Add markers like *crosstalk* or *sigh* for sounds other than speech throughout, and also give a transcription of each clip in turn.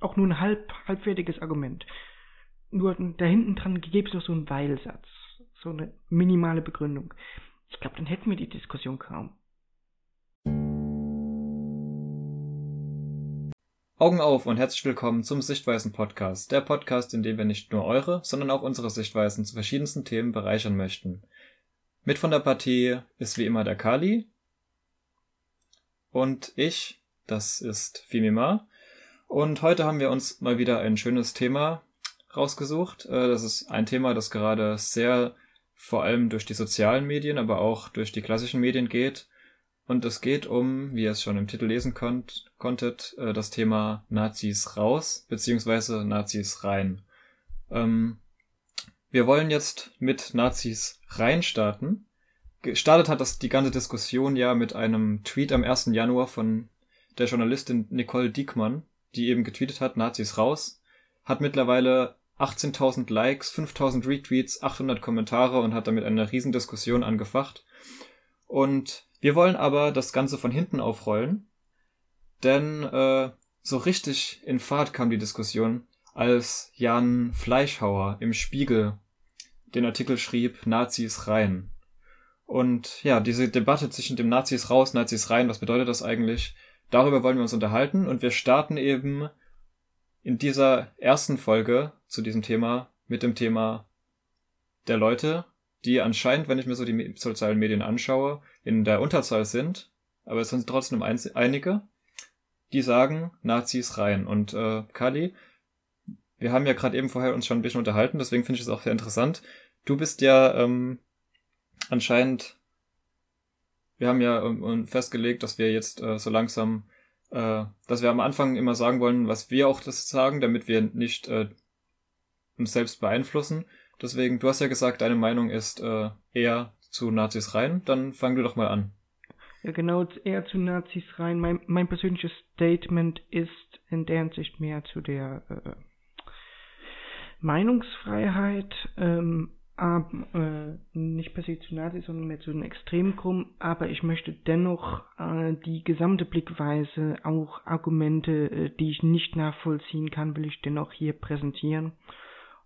auch nur ein halb, halbfertiges Argument. Nur da hinten dran gäbe es noch so einen Weilsatz, so eine minimale Begründung. Ich glaube, dann hätten wir die Diskussion kaum. Augen auf und herzlich willkommen zum Sichtweisen Podcast, der Podcast, in dem wir nicht nur eure, sondern auch unsere Sichtweisen zu verschiedensten Themen bereichern möchten. Mit von der Partie ist wie immer der Kali und ich, das ist Fimima. Und heute haben wir uns mal wieder ein schönes Thema rausgesucht. Äh, das ist ein Thema, das gerade sehr vor allem durch die sozialen Medien, aber auch durch die klassischen Medien geht. Und es geht um, wie ihr es schon im Titel lesen konnt, konntet, äh, das Thema Nazis raus, beziehungsweise Nazis rein. Ähm, wir wollen jetzt mit Nazis rein starten. Gestartet hat das die ganze Diskussion ja mit einem Tweet am 1. Januar von der Journalistin Nicole Diekmann, die eben getweetet hat, Nazis raus, hat mittlerweile 18.000 Likes, 5.000 Retweets, 800 Kommentare und hat damit eine Riesendiskussion angefacht. Und wir wollen aber das Ganze von hinten aufrollen, denn äh, so richtig in Fahrt kam die Diskussion, als Jan Fleischhauer im Spiegel den Artikel schrieb, Nazis rein. Und ja, diese Debatte zwischen dem Nazis raus, Nazis rein, was bedeutet das eigentlich? Darüber wollen wir uns unterhalten und wir starten eben in dieser ersten Folge zu diesem Thema mit dem Thema der Leute, die anscheinend, wenn ich mir so die sozialen Medien anschaue, in der Unterzahl sind, aber es sind trotzdem einige, die sagen Nazis rein. Und äh, Kali, wir haben ja gerade eben vorher uns schon ein bisschen unterhalten, deswegen finde ich es auch sehr interessant. Du bist ja ähm, anscheinend wir haben ja ähm, festgelegt, dass wir jetzt äh, so langsam, äh, dass wir am Anfang immer sagen wollen, was wir auch das sagen, damit wir nicht äh, uns selbst beeinflussen. Deswegen, du hast ja gesagt, deine Meinung ist äh, eher zu Nazis rein. Dann fang du doch mal an. Ja, genau, eher zu Nazis rein. Mein, mein persönliches Statement ist in der Hinsicht mehr zu der äh, Meinungsfreiheit. Ähm, äh, nicht per se zu Nazis, sondern mehr zu den Extremgruppen, aber ich möchte dennoch äh, die gesamte Blickweise, auch Argumente, äh, die ich nicht nachvollziehen kann, will ich dennoch hier präsentieren.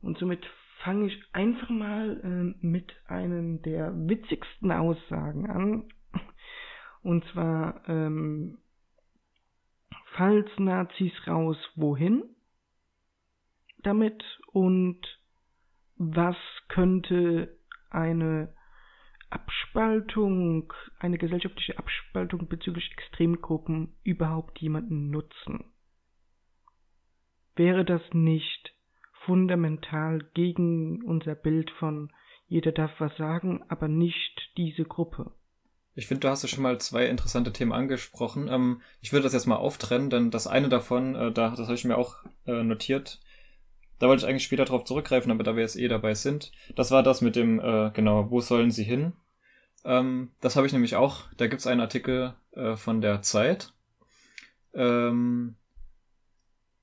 Und somit fange ich einfach mal äh, mit einem der witzigsten Aussagen an. Und zwar, ähm, falls Nazis raus, wohin? Damit und was könnte eine Abspaltung, eine gesellschaftliche Abspaltung bezüglich Extremgruppen überhaupt jemanden nutzen? Wäre das nicht fundamental gegen unser Bild von jeder darf was sagen, aber nicht diese Gruppe? Ich finde, du hast ja schon mal zwei interessante Themen angesprochen. Ähm, ich würde das jetzt mal auftrennen, denn das eine davon, äh, da, das habe ich mir auch äh, notiert, da wollte ich eigentlich später drauf zurückgreifen, aber da wir jetzt eh dabei sind. Das war das mit dem, äh, genau, wo sollen sie hin? Ähm, das habe ich nämlich auch. Da gibt's einen Artikel äh, von der Zeit. Ähm,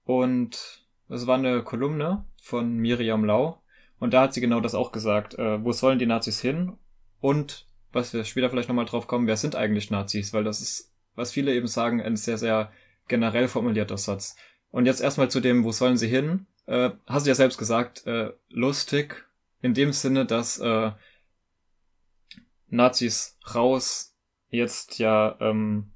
und es war eine Kolumne von Miriam Lau. Und da hat sie genau das auch gesagt. Äh, wo sollen die Nazis hin? Und, was wir später vielleicht nochmal drauf kommen, wer sind eigentlich Nazis? Weil das ist, was viele eben sagen, ein sehr, sehr generell formulierter Satz. Und jetzt erstmal zu dem, wo sollen sie hin? Äh, hast du ja selbst gesagt, äh, lustig in dem Sinne, dass äh, Nazis raus jetzt ja ähm,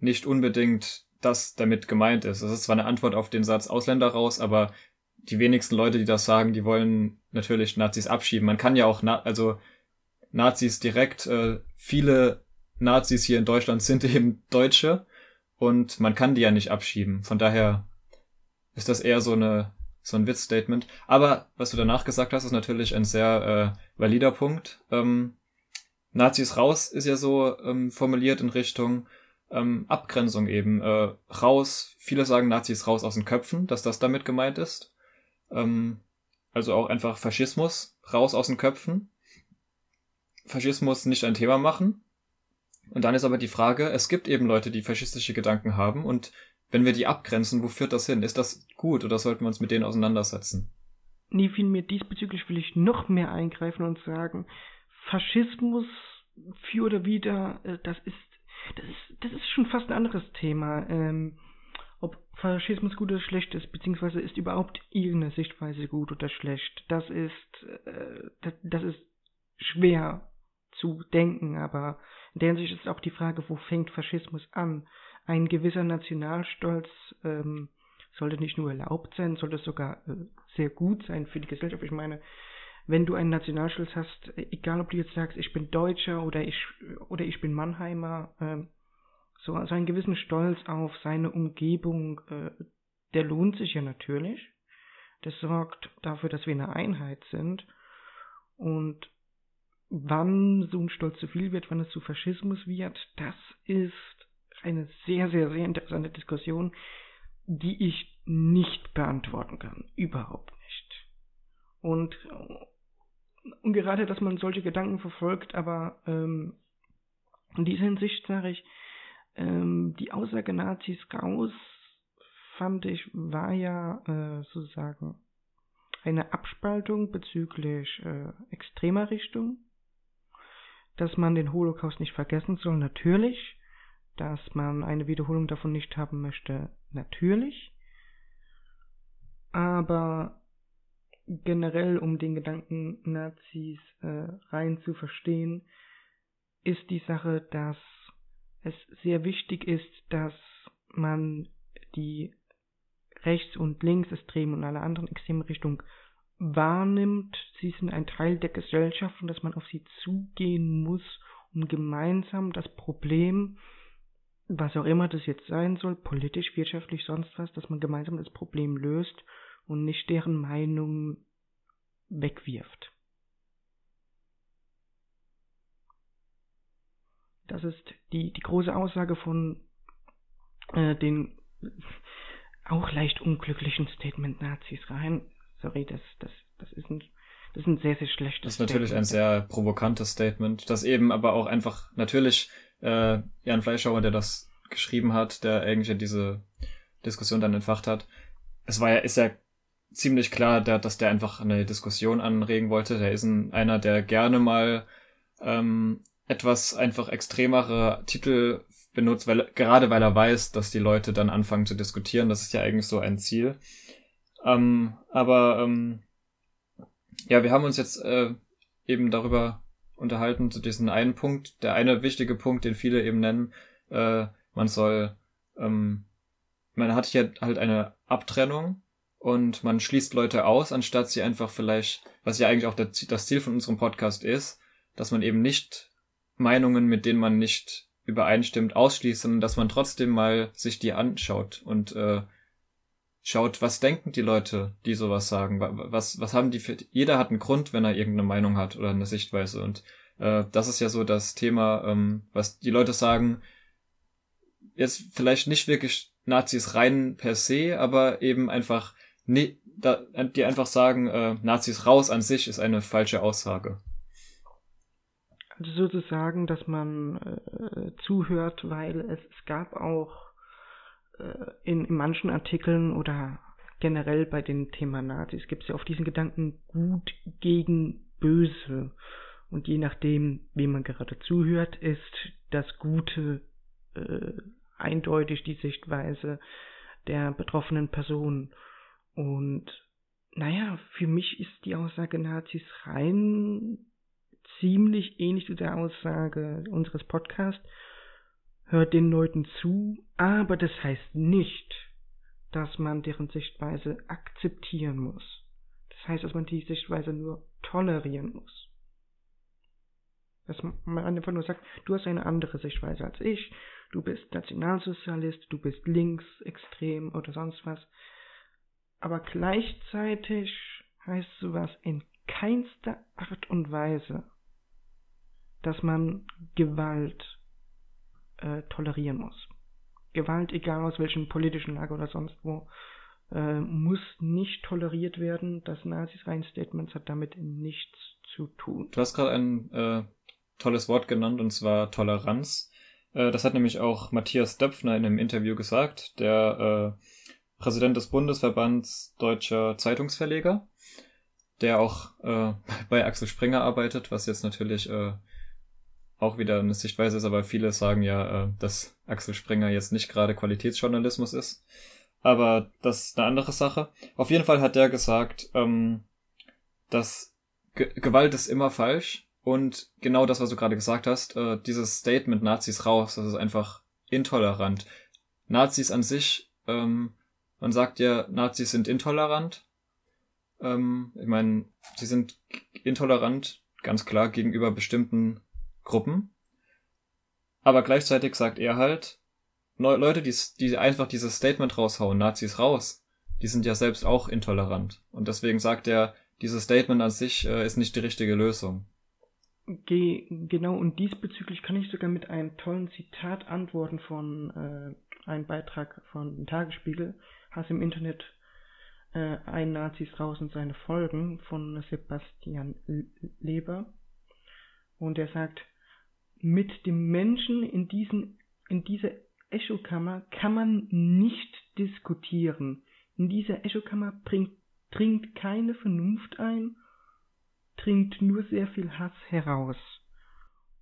nicht unbedingt das damit gemeint ist. Das ist zwar eine Antwort auf den Satz Ausländer raus, aber die wenigsten Leute, die das sagen, die wollen natürlich Nazis abschieben. Man kann ja auch, Na also Nazis direkt, äh, viele Nazis hier in Deutschland sind *laughs* eben Deutsche und man kann die ja nicht abschieben. Von daher ist das eher so eine so ein Witzstatement. Aber was du danach gesagt hast, ist natürlich ein sehr äh, valider Punkt. Ähm, Nazis raus ist ja so ähm, formuliert in Richtung ähm, Abgrenzung eben. Äh, raus, viele sagen Nazis raus aus den Köpfen, dass das damit gemeint ist. Ähm, also auch einfach Faschismus raus aus den Köpfen. Faschismus nicht ein Thema machen. Und dann ist aber die Frage, es gibt eben Leute, die faschistische Gedanken haben und wenn wir die abgrenzen, wo führt das hin? Ist das gut oder sollten wir uns mit denen auseinandersetzen? Nee, vielmehr diesbezüglich will ich noch mehr eingreifen und sagen, Faschismus für oder wieder, äh, das ist, das ist, das ist schon fast ein anderes Thema. Ähm, ob Faschismus gut oder schlecht ist, beziehungsweise ist überhaupt irgendeine Sichtweise gut oder schlecht. Das ist, äh, das, das ist schwer zu denken, aber in der Hinsicht ist auch die Frage, wo fängt Faschismus an? Ein gewisser Nationalstolz ähm, sollte nicht nur erlaubt sein, sollte sogar äh, sehr gut sein für die Gesellschaft. Ich meine, wenn du einen Nationalstolz hast, egal ob du jetzt sagst, ich bin Deutscher oder ich oder ich bin Mannheimer, äh, so also einen gewissen Stolz auf seine Umgebung, äh, der lohnt sich ja natürlich. Das sorgt dafür, dass wir eine Einheit sind. Und wann so ein Stolz zu viel wird, wann es zu Faschismus wird, das ist eine sehr, sehr, sehr interessante Diskussion, die ich nicht beantworten kann. Überhaupt nicht. Und, und gerade, dass man solche Gedanken verfolgt, aber ähm, in dieser Hinsicht sage ich, ähm, die Aussage Nazis raus, fand ich, war ja äh, sozusagen eine Abspaltung bezüglich äh, extremer Richtung, dass man den Holocaust nicht vergessen soll, natürlich, dass man eine Wiederholung davon nicht haben möchte, natürlich, aber generell, um den Gedanken Nazis äh, rein zu verstehen, ist die Sache, dass es sehr wichtig ist, dass man die Rechts- und Linksextremen und alle anderen extremen Richtungen wahrnimmt. Sie sind ein Teil der Gesellschaft und dass man auf sie zugehen muss, um gemeinsam das Problem, was auch immer das jetzt sein soll, politisch, wirtschaftlich, sonst was, dass man gemeinsam das Problem löst und nicht deren Meinung wegwirft. Das ist die, die große Aussage von äh, den auch leicht unglücklichen Statement Nazis rein. Sorry, das, das, das ist ein, das ist ein sehr, sehr schlechtes Das ist natürlich Statement. ein sehr provokantes Statement, das eben aber auch einfach natürlich äh, Jan Fleischhauer, der das geschrieben hat, der eigentlich diese Diskussion dann entfacht hat. Es war ja, ist ja ziemlich klar, der, dass der einfach eine Diskussion anregen wollte. Der ist ein, einer, der gerne mal ähm, etwas einfach extremere Titel benutzt, weil, gerade weil er weiß, dass die Leute dann anfangen zu diskutieren. Das ist ja eigentlich so ein Ziel. Ähm, aber ähm, ja, wir haben uns jetzt äh, eben darüber unterhalten, zu diesem einen Punkt, der eine wichtige Punkt, den viele eben nennen, äh, man soll, ähm, man hat hier halt eine Abtrennung und man schließt Leute aus, anstatt sie einfach vielleicht, was ja eigentlich auch das Ziel von unserem Podcast ist, dass man eben nicht Meinungen, mit denen man nicht übereinstimmt, ausschließt, sondern dass man trotzdem mal sich die anschaut und äh, schaut, was denken die Leute, die sowas sagen, was was haben die für jeder hat einen Grund, wenn er irgendeine Meinung hat oder eine Sichtweise. Und äh, das ist ja so das Thema, ähm, was die Leute sagen, jetzt vielleicht nicht wirklich Nazis rein per se, aber eben einfach nee, da, die einfach sagen, äh, Nazis raus an sich ist eine falsche Aussage. Also sozusagen, dass man äh, zuhört, weil es, es gab auch in, in manchen Artikeln oder generell bei dem Thema Nazis gibt es ja auf diesen Gedanken gut gegen böse. Und je nachdem, wie man gerade zuhört, ist das Gute äh, eindeutig die Sichtweise der betroffenen Person. Und naja, für mich ist die Aussage Nazis rein ziemlich ähnlich zu der Aussage unseres Podcasts. Hört den Leuten zu, aber das heißt nicht, dass man deren Sichtweise akzeptieren muss. Das heißt, dass man die Sichtweise nur tolerieren muss. Dass man einfach nur sagt, du hast eine andere Sichtweise als ich, du bist Nationalsozialist, du bist linksextrem oder sonst was. Aber gleichzeitig heißt sowas in keinster Art und Weise, dass man Gewalt äh, tolerieren muss. Gewalt, egal aus welchem politischen Lager oder sonst wo, äh, muss nicht toleriert werden. Das Nazis rein Statements hat damit nichts zu tun. Du hast gerade ein äh, tolles Wort genannt, und zwar Toleranz. Äh, das hat nämlich auch Matthias Döpfner in einem Interview gesagt, der äh, Präsident des Bundesverbands deutscher Zeitungsverleger, der auch äh, *laughs* bei Axel Springer arbeitet, was jetzt natürlich äh, auch wieder eine Sichtweise ist, aber viele sagen ja, äh, dass Axel Springer jetzt nicht gerade Qualitätsjournalismus ist. Aber das ist eine andere Sache. Auf jeden Fall hat der gesagt, ähm, dass Ge Gewalt ist immer falsch und genau das, was du gerade gesagt hast, äh, dieses Statement Nazis raus, das ist einfach intolerant. Nazis an sich, ähm, man sagt ja, Nazis sind intolerant. Ähm, ich meine, sie sind intolerant, ganz klar, gegenüber bestimmten Gruppen. Aber gleichzeitig sagt er halt, Leute, die, die einfach dieses Statement raushauen, Nazis raus, die sind ja selbst auch intolerant. Und deswegen sagt er, dieses Statement an sich äh, ist nicht die richtige Lösung. Ge genau, und diesbezüglich kann ich sogar mit einem tollen Zitat antworten von äh, einem Beitrag von Tagesspiegel. Hast im Internet äh, ein Nazis raus und seine Folgen von Sebastian Leber. Und er sagt, mit dem Menschen in, diesen, in dieser Echokammer kann man nicht diskutieren. In dieser Echokammer bringt, dringt keine Vernunft ein, dringt nur sehr viel Hass heraus.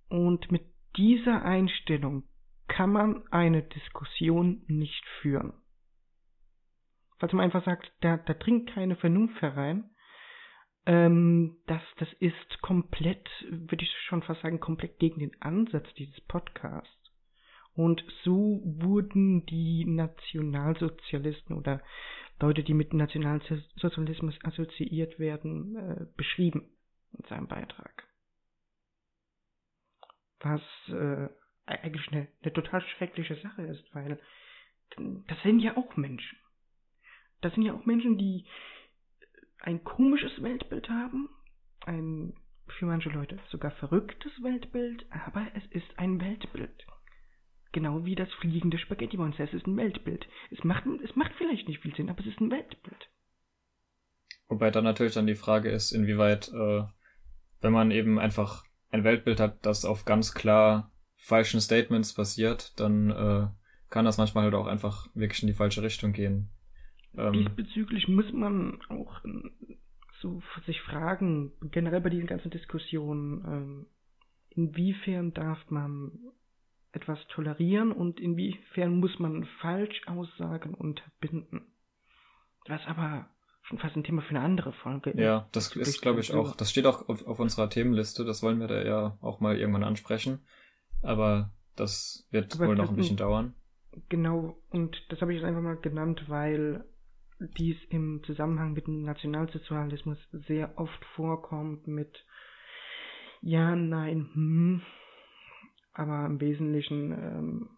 Und mit dieser Einstellung kann man eine Diskussion nicht führen. Falls man einfach sagt, da, da dringt keine Vernunft herein, ähm, das, das ist komplett, würde ich schon fast sagen, komplett gegen den Ansatz dieses Podcasts. Und so wurden die Nationalsozialisten oder Leute, die mit Nationalsozialismus assoziiert werden, äh, beschrieben in seinem Beitrag. Was äh, eigentlich eine, eine total schreckliche Sache ist, weil das sind ja auch Menschen. Das sind ja auch Menschen, die ein komisches Weltbild haben, ein für manche Leute sogar verrücktes Weltbild, aber es ist ein Weltbild. Genau wie das fliegende Spaghetti-Monster. Es ist ein Weltbild. Es macht, es macht vielleicht nicht viel Sinn, aber es ist ein Weltbild. Wobei dann natürlich dann die Frage ist, inwieweit, äh, wenn man eben einfach ein Weltbild hat, das auf ganz klar falschen Statements basiert, dann äh, kann das manchmal halt auch einfach wirklich in die falsche Richtung gehen. Ähm, Diesbezüglich muss man auch ähm, so sich fragen, generell bei diesen ganzen Diskussionen, ähm, inwiefern darf man etwas tolerieren und inwiefern muss man Falschaussagen unterbinden. Was aber schon fast ein Thema für eine andere Folge ist. Ja, das ist, glaube ich, auch, das steht auch auf, auf unserer Themenliste, das wollen wir da ja auch mal irgendwann ansprechen. Aber das wird aber wohl noch ein bisschen dauern. Genau, und das habe ich jetzt einfach mal genannt, weil dies im Zusammenhang mit dem Nationalsozialismus sehr oft vorkommt mit ja, nein, hm, aber im Wesentlichen ähm,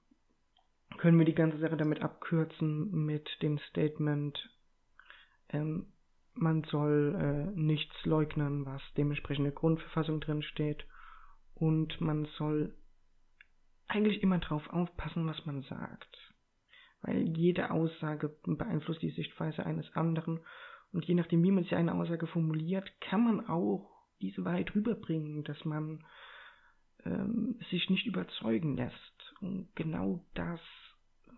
können wir die ganze Sache damit abkürzen mit dem Statement, ähm, man soll äh, nichts leugnen, was dementsprechend in der Grundverfassung drin steht und man soll eigentlich immer drauf aufpassen, was man sagt weil jede Aussage beeinflusst die Sichtweise eines anderen und je nachdem, wie man sich eine Aussage formuliert, kann man auch diese Wahrheit rüberbringen, dass man ähm, sich nicht überzeugen lässt. Und genau das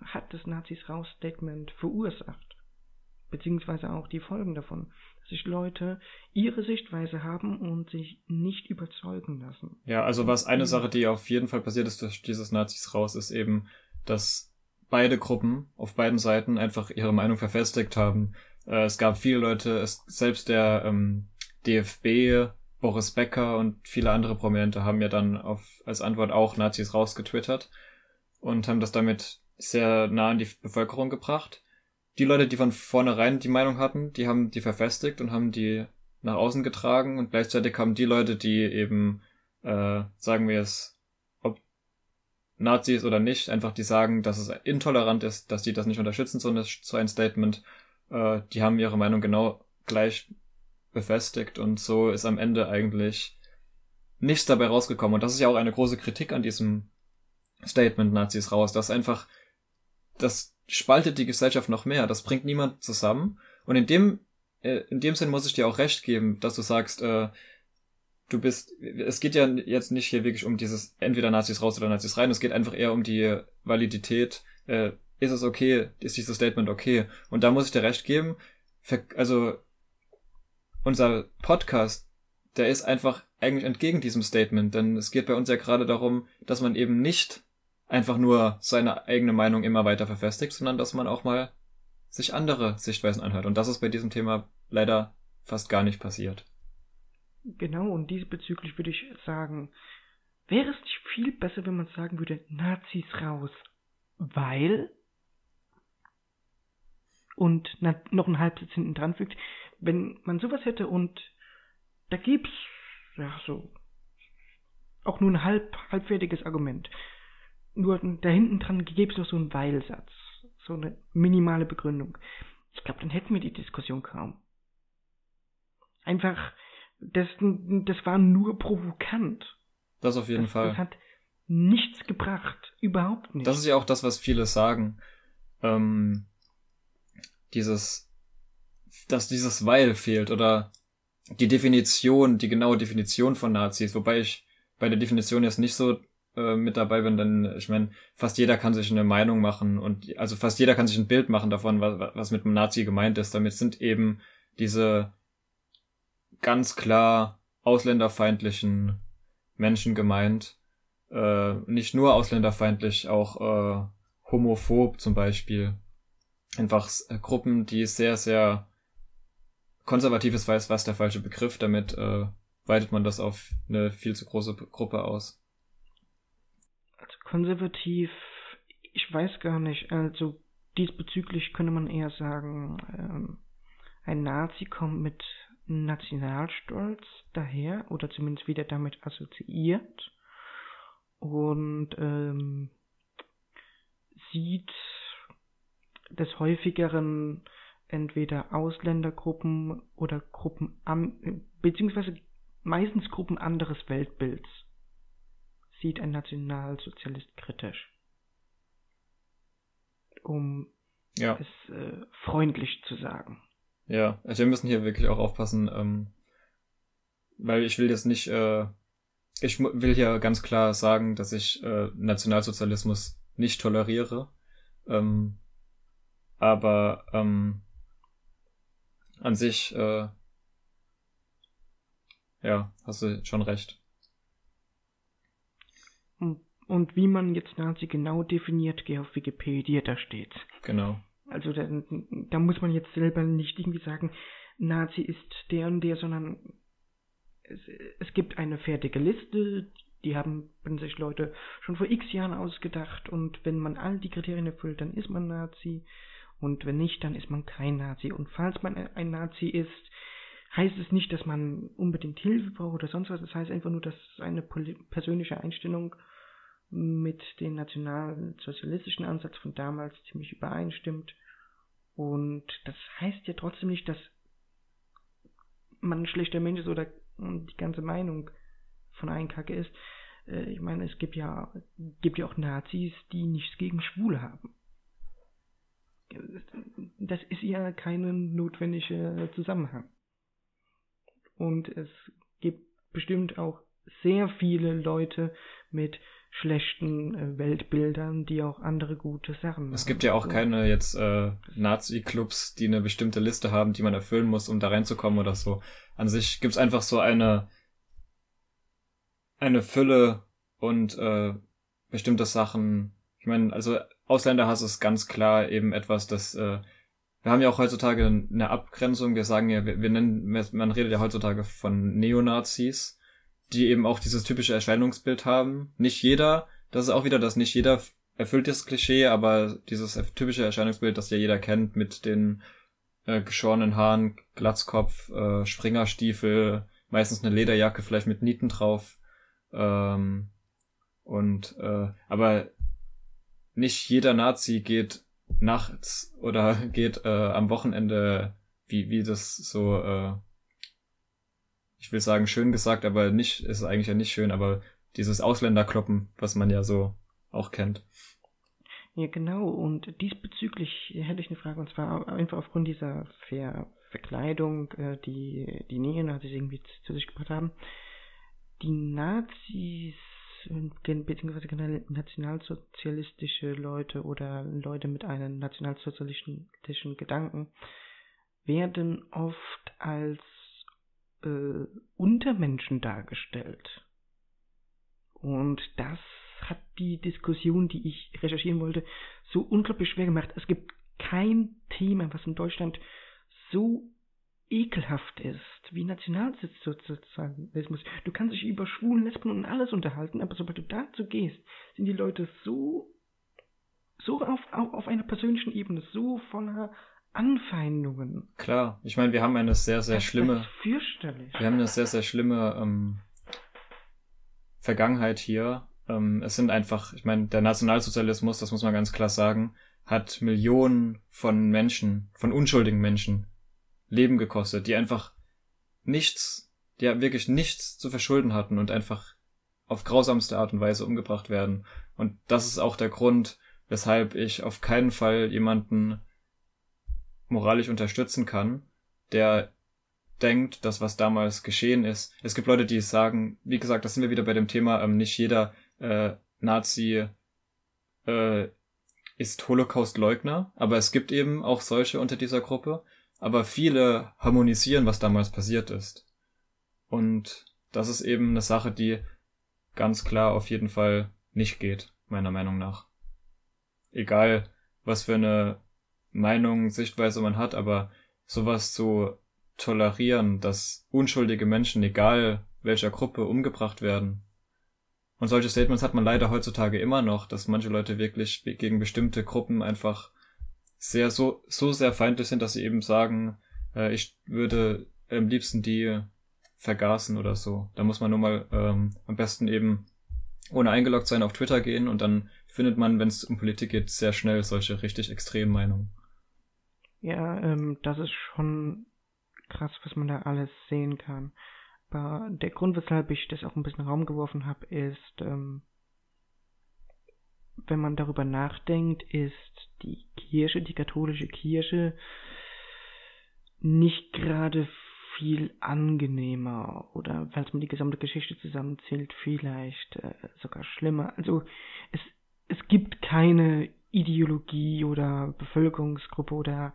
hat das Nazis raus Statement verursacht, beziehungsweise auch die Folgen davon, dass sich Leute ihre Sichtweise haben und sich nicht überzeugen lassen. Ja, also was eine Sache, die auf jeden Fall passiert ist durch dieses Nazis raus, ist eben, dass beide Gruppen auf beiden Seiten einfach ihre Meinung verfestigt haben. Äh, es gab viele Leute, es, selbst der ähm, DFB, Boris Becker und viele andere Prominente haben ja dann auf, als Antwort auch Nazis rausgetwittert und haben das damit sehr nah an die Bevölkerung gebracht. Die Leute, die von vornherein die Meinung hatten, die haben die verfestigt und haben die nach außen getragen und gleichzeitig haben die Leute, die eben, äh, sagen wir es, Nazis oder nicht, einfach die sagen, dass es intolerant ist, dass die das nicht unterstützen, so, eine, so ein Statement. Äh, die haben ihre Meinung genau gleich befestigt und so ist am Ende eigentlich nichts dabei rausgekommen. Und das ist ja auch eine große Kritik an diesem Statement Nazis raus, dass einfach, das spaltet die Gesellschaft noch mehr, das bringt niemand zusammen. Und in dem, äh, in dem Sinn muss ich dir auch recht geben, dass du sagst, äh, du bist, es geht ja jetzt nicht hier wirklich um dieses entweder Nazis raus oder Nazis rein, es geht einfach eher um die Validität, äh, ist es okay, ist dieses Statement okay? Und da muss ich dir recht geben, also unser Podcast, der ist einfach eigentlich entgegen diesem Statement, denn es geht bei uns ja gerade darum, dass man eben nicht einfach nur seine eigene Meinung immer weiter verfestigt, sondern dass man auch mal sich andere Sichtweisen anhört. Und das ist bei diesem Thema leider fast gar nicht passiert. Genau, und diesbezüglich würde ich sagen, wäre es nicht viel besser, wenn man sagen würde, Nazis raus, weil und noch einen Halbsitz hinten dran fügt, wenn man sowas hätte und da gibt's ja so auch nur ein halb halbfertiges Argument. Nur da hinten dran gäbe es noch so einen Weilsatz, so eine minimale Begründung. Ich glaube, dann hätten wir die Diskussion kaum. Einfach, das, das war nur provokant. Das auf jeden das, Fall. Das hat nichts gebracht. Überhaupt nicht. Das ist ja auch das, was viele sagen. Ähm, dieses, dass dieses Weil fehlt oder die Definition, die genaue Definition von Nazis, wobei ich bei der Definition jetzt nicht so äh, mit dabei bin, denn ich meine, fast jeder kann sich eine Meinung machen und also fast jeder kann sich ein Bild machen davon, was, was mit einem Nazi gemeint ist. Damit sind eben diese ganz klar ausländerfeindlichen Menschen gemeint. Äh, nicht nur ausländerfeindlich, auch äh, homophob zum Beispiel. Einfach äh, Gruppen, die sehr, sehr konservativ ist, weiß was der falsche Begriff, damit äh, weitet man das auf eine viel zu große Gruppe aus. Also konservativ, ich weiß gar nicht, also diesbezüglich könnte man eher sagen, ähm, ein Nazi kommt mit Nationalstolz daher oder zumindest wieder damit assoziiert und ähm, sieht des häufigeren entweder Ausländergruppen oder Gruppen an, beziehungsweise meistens Gruppen anderes Weltbilds sieht ein Nationalsozialist kritisch. Um ja. es äh, freundlich zu sagen. Ja, also wir müssen hier wirklich auch aufpassen, ähm, weil ich will jetzt nicht, äh, ich will hier ganz klar sagen, dass ich äh, Nationalsozialismus nicht toleriere. Ähm, aber ähm, an sich, äh, ja, hast du schon recht. Und wie man jetzt Nazi genau definiert, geh auf Wikipedia, da steht's. Genau. Also da, da muss man jetzt selber nicht irgendwie sagen, Nazi ist der und der, sondern es, es gibt eine fertige Liste, die haben sich Leute schon vor x Jahren ausgedacht und wenn man all die Kriterien erfüllt, dann ist man Nazi und wenn nicht, dann ist man kein Nazi. Und falls man ein Nazi ist, heißt es nicht, dass man unbedingt Hilfe braucht oder sonst was. Es das heißt einfach nur, dass eine persönliche Einstellung mit dem nationalsozialistischen Ansatz von damals ziemlich übereinstimmt. Und das heißt ja trotzdem nicht, dass man ein schlechter Mensch ist oder die ganze Meinung von einem Kacke ist. Äh, ich meine, es gibt ja, gibt ja auch Nazis, die nichts gegen Schwule haben. Das ist ja kein notwendiger Zusammenhang. Und es gibt bestimmt auch sehr viele Leute mit schlechten äh, Weltbildern, die auch andere gute Sachen machen. Es gibt ja auch so. keine jetzt äh, Nazi-Clubs, die eine bestimmte Liste haben, die man erfüllen muss, um da reinzukommen oder so. An sich gibt's einfach so eine eine Fülle und äh, bestimmte Sachen. Ich meine, also Ausländerhass ist ganz klar eben etwas, das äh, wir haben ja auch heutzutage eine Abgrenzung. Wir sagen ja, wir, wir nennen, man redet ja heutzutage von Neonazis die eben auch dieses typische Erscheinungsbild haben. Nicht jeder, das ist auch wieder das, nicht jeder erfüllt das Klischee, aber dieses typische Erscheinungsbild, das ja jeder kennt, mit den äh, geschorenen Haaren, Glatzkopf, äh, Springerstiefel, meistens eine Lederjacke, vielleicht mit Nieten drauf. Ähm, und äh, aber nicht jeder Nazi geht nachts oder *laughs* geht äh, am Wochenende, wie, wie das so äh, ich will sagen, schön gesagt, aber nicht, ist eigentlich ja nicht schön, aber dieses Ausländerkloppen, was man ja so auch kennt. Ja, genau. Und diesbezüglich hätte ich eine Frage, und zwar einfach aufgrund dieser Ver Verkleidung, äh, die die Neonazis irgendwie zu sich gebracht haben. Die Nazis, beziehungsweise generell nationalsozialistische Leute oder Leute mit einem nationalsozialistischen Gedanken, werden oft als äh, Untermenschen dargestellt. Und das hat die Diskussion, die ich recherchieren wollte, so unglaublich schwer gemacht. Es gibt kein Thema, was in Deutschland so ekelhaft ist, wie Nationalsozialismus. Du kannst dich über Schwulen, Lesben und alles unterhalten, aber sobald du dazu gehst, sind die Leute so, so auf, auf, auf einer persönlichen Ebene, so voller Anfeindungen. Klar, ich meine, wir haben eine sehr, sehr das schlimme. fürchterlich. Wir haben eine sehr, sehr schlimme ähm, Vergangenheit hier. Ähm, es sind einfach, ich meine, der Nationalsozialismus, das muss man ganz klar sagen, hat Millionen von Menschen, von unschuldigen Menschen Leben gekostet, die einfach nichts, die ja wirklich nichts zu verschulden hatten und einfach auf grausamste Art und Weise umgebracht werden. Und das ist auch der Grund, weshalb ich auf keinen Fall jemanden moralisch unterstützen kann, der denkt, dass was damals geschehen ist. Es gibt Leute, die sagen, wie gesagt, das sind wir wieder bei dem Thema, ähm, nicht jeder äh, Nazi äh, ist Holocaust-Leugner, aber es gibt eben auch solche unter dieser Gruppe, aber viele harmonisieren, was damals passiert ist. Und das ist eben eine Sache, die ganz klar auf jeden Fall nicht geht, meiner Meinung nach. Egal, was für eine Meinung, Sichtweise man hat, aber sowas zu tolerieren, dass unschuldige Menschen, egal welcher Gruppe, umgebracht werden. Und solche Statements hat man leider heutzutage immer noch, dass manche Leute wirklich gegen bestimmte Gruppen einfach sehr so so sehr feindlich sind, dass sie eben sagen, äh, ich würde am liebsten die vergaßen oder so. Da muss man nur mal ähm, am besten eben ohne eingeloggt sein auf Twitter gehen und dann findet man, wenn es um Politik geht, sehr schnell solche richtig extremen Meinungen. Ja, ähm, das ist schon krass, was man da alles sehen kann. Aber der Grund, weshalb ich das auch ein bisschen Raum geworfen habe, ist, ähm, wenn man darüber nachdenkt, ist die Kirche, die katholische Kirche, nicht gerade viel angenehmer oder falls man die gesamte Geschichte zusammenzählt, vielleicht äh, sogar schlimmer. Also es, es gibt keine Ideologie oder Bevölkerungsgruppe oder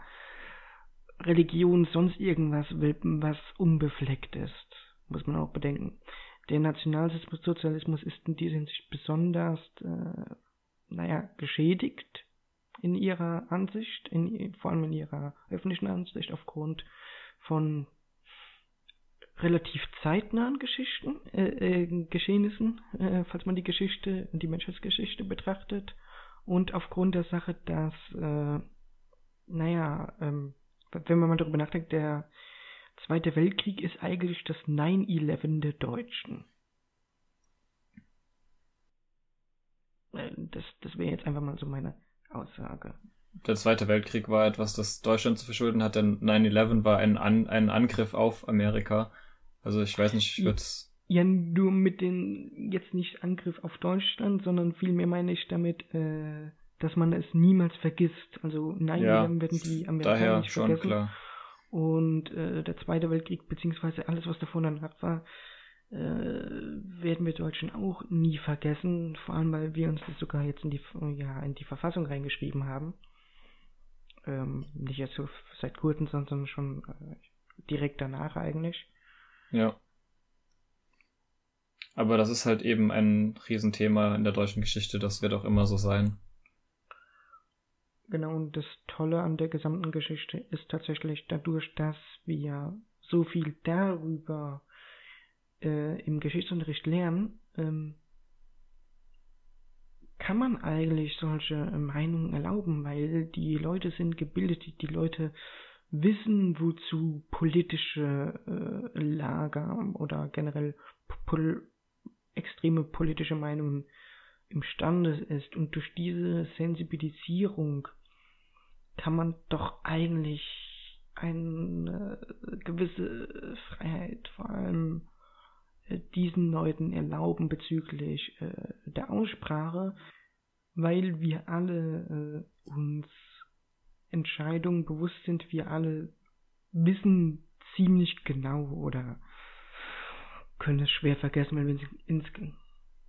Religion, sonst irgendwas, was unbefleckt ist, muss man auch bedenken. Der Nationalsozialismus ist in dieser Hinsicht besonders, äh, naja, geschädigt in ihrer Ansicht, in, vor allem in ihrer öffentlichen Ansicht aufgrund von relativ zeitnahen Geschichten, äh, äh, Geschehnissen, äh, falls man die Geschichte, die Menschheitsgeschichte betrachtet und aufgrund der Sache, dass, äh, naja, ähm, wenn man mal darüber nachdenkt, der Zweite Weltkrieg ist eigentlich das 9-11 der Deutschen. Äh, das, das wäre jetzt einfach mal so meine Aussage. Der Zweite Weltkrieg war etwas, das Deutschland zu verschulden hat, denn 9-11 war ein, An ein Angriff auf Amerika. Also ich weiß nicht, ich würde es ja, nur mit den, jetzt nicht Angriff auf Deutschland, sondern vielmehr meine ich damit, äh, dass man es niemals vergisst. Also 9-11 ja, werden die Amerikaner daher nicht vergessen. Schon klar. Und äh, der Zweite Weltkrieg, beziehungsweise alles, was davor danach war, äh, werden wir Deutschen auch nie vergessen. Vor allem, weil wir uns das sogar jetzt in die, ja, in die Verfassung reingeschrieben haben. Ähm, nicht erst so seit kurzem, sondern schon äh, direkt danach eigentlich. Ja. Aber das ist halt eben ein Riesenthema in der deutschen Geschichte, das wird auch immer so sein. Genau, und das Tolle an der gesamten Geschichte ist tatsächlich dadurch, dass wir so viel darüber äh, im Geschichtsunterricht lernen, ähm, kann man eigentlich solche Meinungen erlauben, weil die Leute sind gebildet, die, die Leute wissen, wozu politische äh, Lager oder generell extreme politische Meinungen imstande ist. Und durch diese Sensibilisierung kann man doch eigentlich eine gewisse Freiheit vor allem äh, diesen Leuten erlauben bezüglich äh, der Aussprache, weil wir alle äh, uns Entscheidungen bewusst sind, wir alle wissen ziemlich genau oder können es schwer vergessen, wenn wir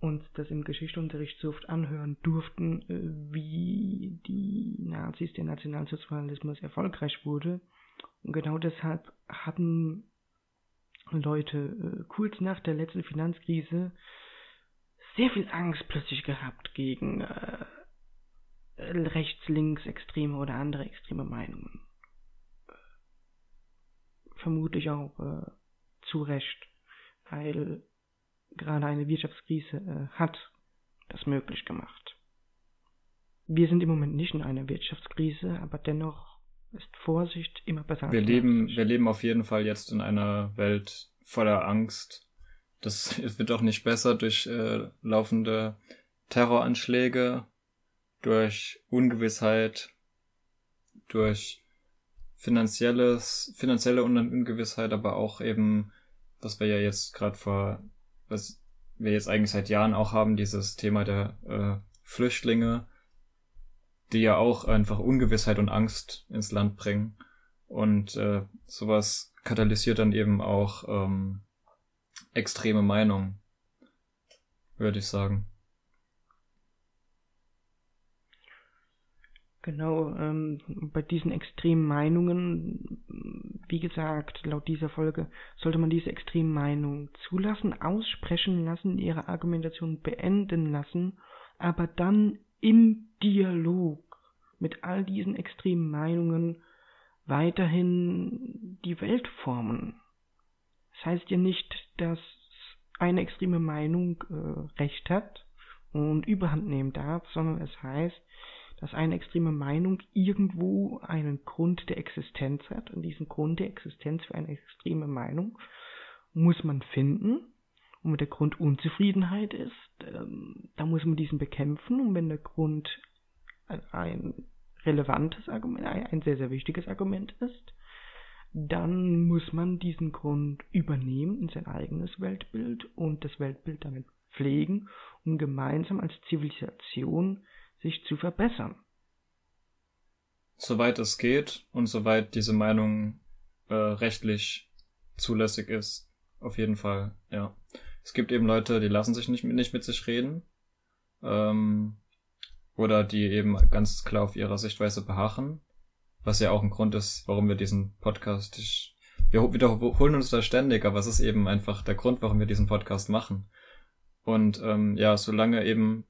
uns das im Geschichtsunterricht so oft anhören durften, äh, wie die Nazis, der Nationalsozialismus erfolgreich wurde. Und genau deshalb haben Leute äh, kurz nach der letzten Finanzkrise sehr viel Angst plötzlich gehabt gegen äh, rechts, links, extreme oder andere extreme Meinungen. Vermutlich auch äh, zu Recht, weil gerade eine Wirtschaftskrise äh, hat das möglich gemacht. Wir sind im Moment nicht in einer Wirtschaftskrise, aber dennoch ist Vorsicht immer besser. Wir leben, wir leben auf jeden Fall jetzt in einer Welt voller Angst. Das *laughs* wird auch nicht besser durch äh, laufende Terroranschläge, durch Ungewissheit, durch finanzielles, finanzielle Ungewissheit, aber auch eben, was wir ja jetzt gerade vor, was wir jetzt eigentlich seit Jahren auch haben, dieses Thema der äh, Flüchtlinge, die ja auch einfach Ungewissheit und Angst ins Land bringen. Und äh, sowas katalysiert dann eben auch ähm, extreme Meinungen, würde ich sagen. Genau, ähm, bei diesen extremen Meinungen, wie gesagt, laut dieser Folge, sollte man diese extremen Meinungen zulassen, aussprechen lassen, ihre Argumentation beenden lassen, aber dann im Dialog mit all diesen extremen Meinungen weiterhin die Welt formen. Das heißt ja nicht, dass eine extreme Meinung äh, Recht hat und Überhand nehmen darf, sondern es heißt, dass eine extreme Meinung irgendwo einen Grund der Existenz hat. Und diesen Grund der Existenz für eine extreme Meinung muss man finden. Und wenn der Grund Unzufriedenheit ist, ähm, da muss man diesen bekämpfen. Und wenn der Grund ein, ein relevantes Argument, ein sehr, sehr wichtiges Argument ist, dann muss man diesen Grund übernehmen in sein eigenes Weltbild und das Weltbild damit pflegen, um gemeinsam als Zivilisation sich zu verbessern. Soweit es geht und soweit diese Meinung äh, rechtlich zulässig ist, auf jeden Fall, ja. Es gibt eben Leute, die lassen sich nicht, nicht mit sich reden. Ähm, oder die eben ganz klar auf ihrer Sichtweise beharren. Was ja auch ein Grund ist, warum wir diesen Podcast, ich, wir wiederholen uns da ständig, aber es ist eben einfach der Grund, warum wir diesen Podcast machen. Und ähm, ja, solange eben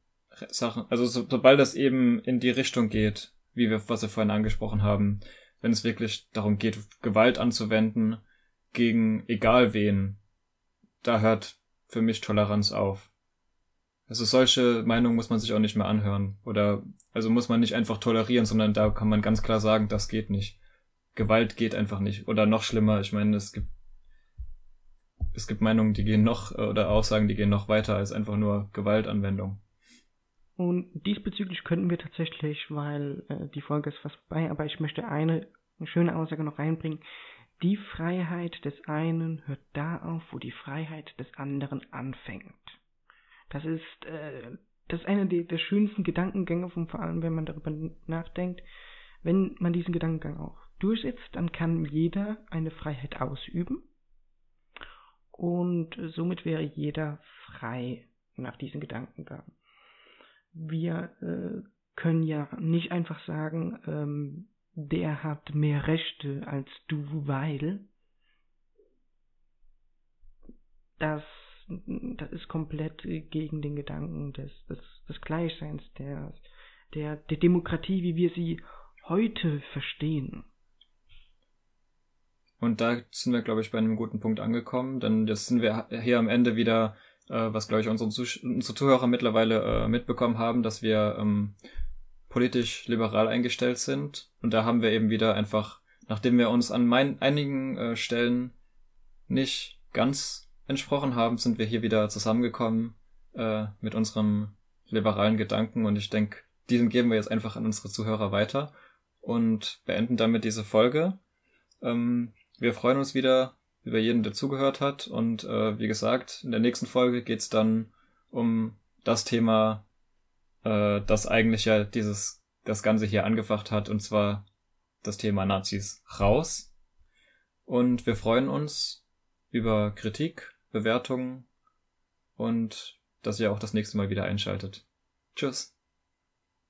Sachen, also so, sobald das eben in die Richtung geht, wie wir, was wir vorhin angesprochen haben, wenn es wirklich darum geht, Gewalt anzuwenden gegen egal wen, da hört für mich Toleranz auf. Also solche Meinungen muss man sich auch nicht mehr anhören. Oder also muss man nicht einfach tolerieren, sondern da kann man ganz klar sagen, das geht nicht. Gewalt geht einfach nicht. Oder noch schlimmer, ich meine, es gibt es gibt Meinungen, die gehen noch, oder Aussagen, die gehen noch weiter als einfach nur Gewaltanwendung. Und diesbezüglich könnten wir tatsächlich, weil äh, die Folge ist fast vorbei, aber ich möchte eine, eine schöne Aussage noch reinbringen. Die Freiheit des einen hört da auf, wo die Freiheit des anderen anfängt. Das ist, äh, das ist einer der, der schönsten Gedankengänge, von, vor allem wenn man darüber nachdenkt. Wenn man diesen Gedankengang auch durchsetzt, dann kann jeder eine Freiheit ausüben. Und somit wäre jeder frei nach diesem Gedankengang wir äh, können ja nicht einfach sagen, ähm, der hat mehr Rechte als du, weil das, das ist komplett gegen den Gedanken des, des, des Gleichseins, der, der, der Demokratie, wie wir sie heute verstehen. Und da sind wir, glaube ich, bei einem guten Punkt angekommen, denn jetzt sind wir hier am Ende wieder was glaube ich unsere, unsere Zuhörer mittlerweile äh, mitbekommen haben, dass wir ähm, politisch liberal eingestellt sind. Und da haben wir eben wieder einfach, nachdem wir uns an mein, einigen äh, Stellen nicht ganz entsprochen haben, sind wir hier wieder zusammengekommen äh, mit unserem liberalen Gedanken. Und ich denke, diesen geben wir jetzt einfach an unsere Zuhörer weiter und beenden damit diese Folge. Ähm, wir freuen uns wieder über jeden, der zugehört hat. Und äh, wie gesagt, in der nächsten Folge geht's dann um das Thema, äh, das eigentlich ja dieses, das Ganze hier angefacht hat, und zwar das Thema Nazis raus. Und wir freuen uns über Kritik, Bewertungen und dass ihr auch das nächste Mal wieder einschaltet. Tschüss.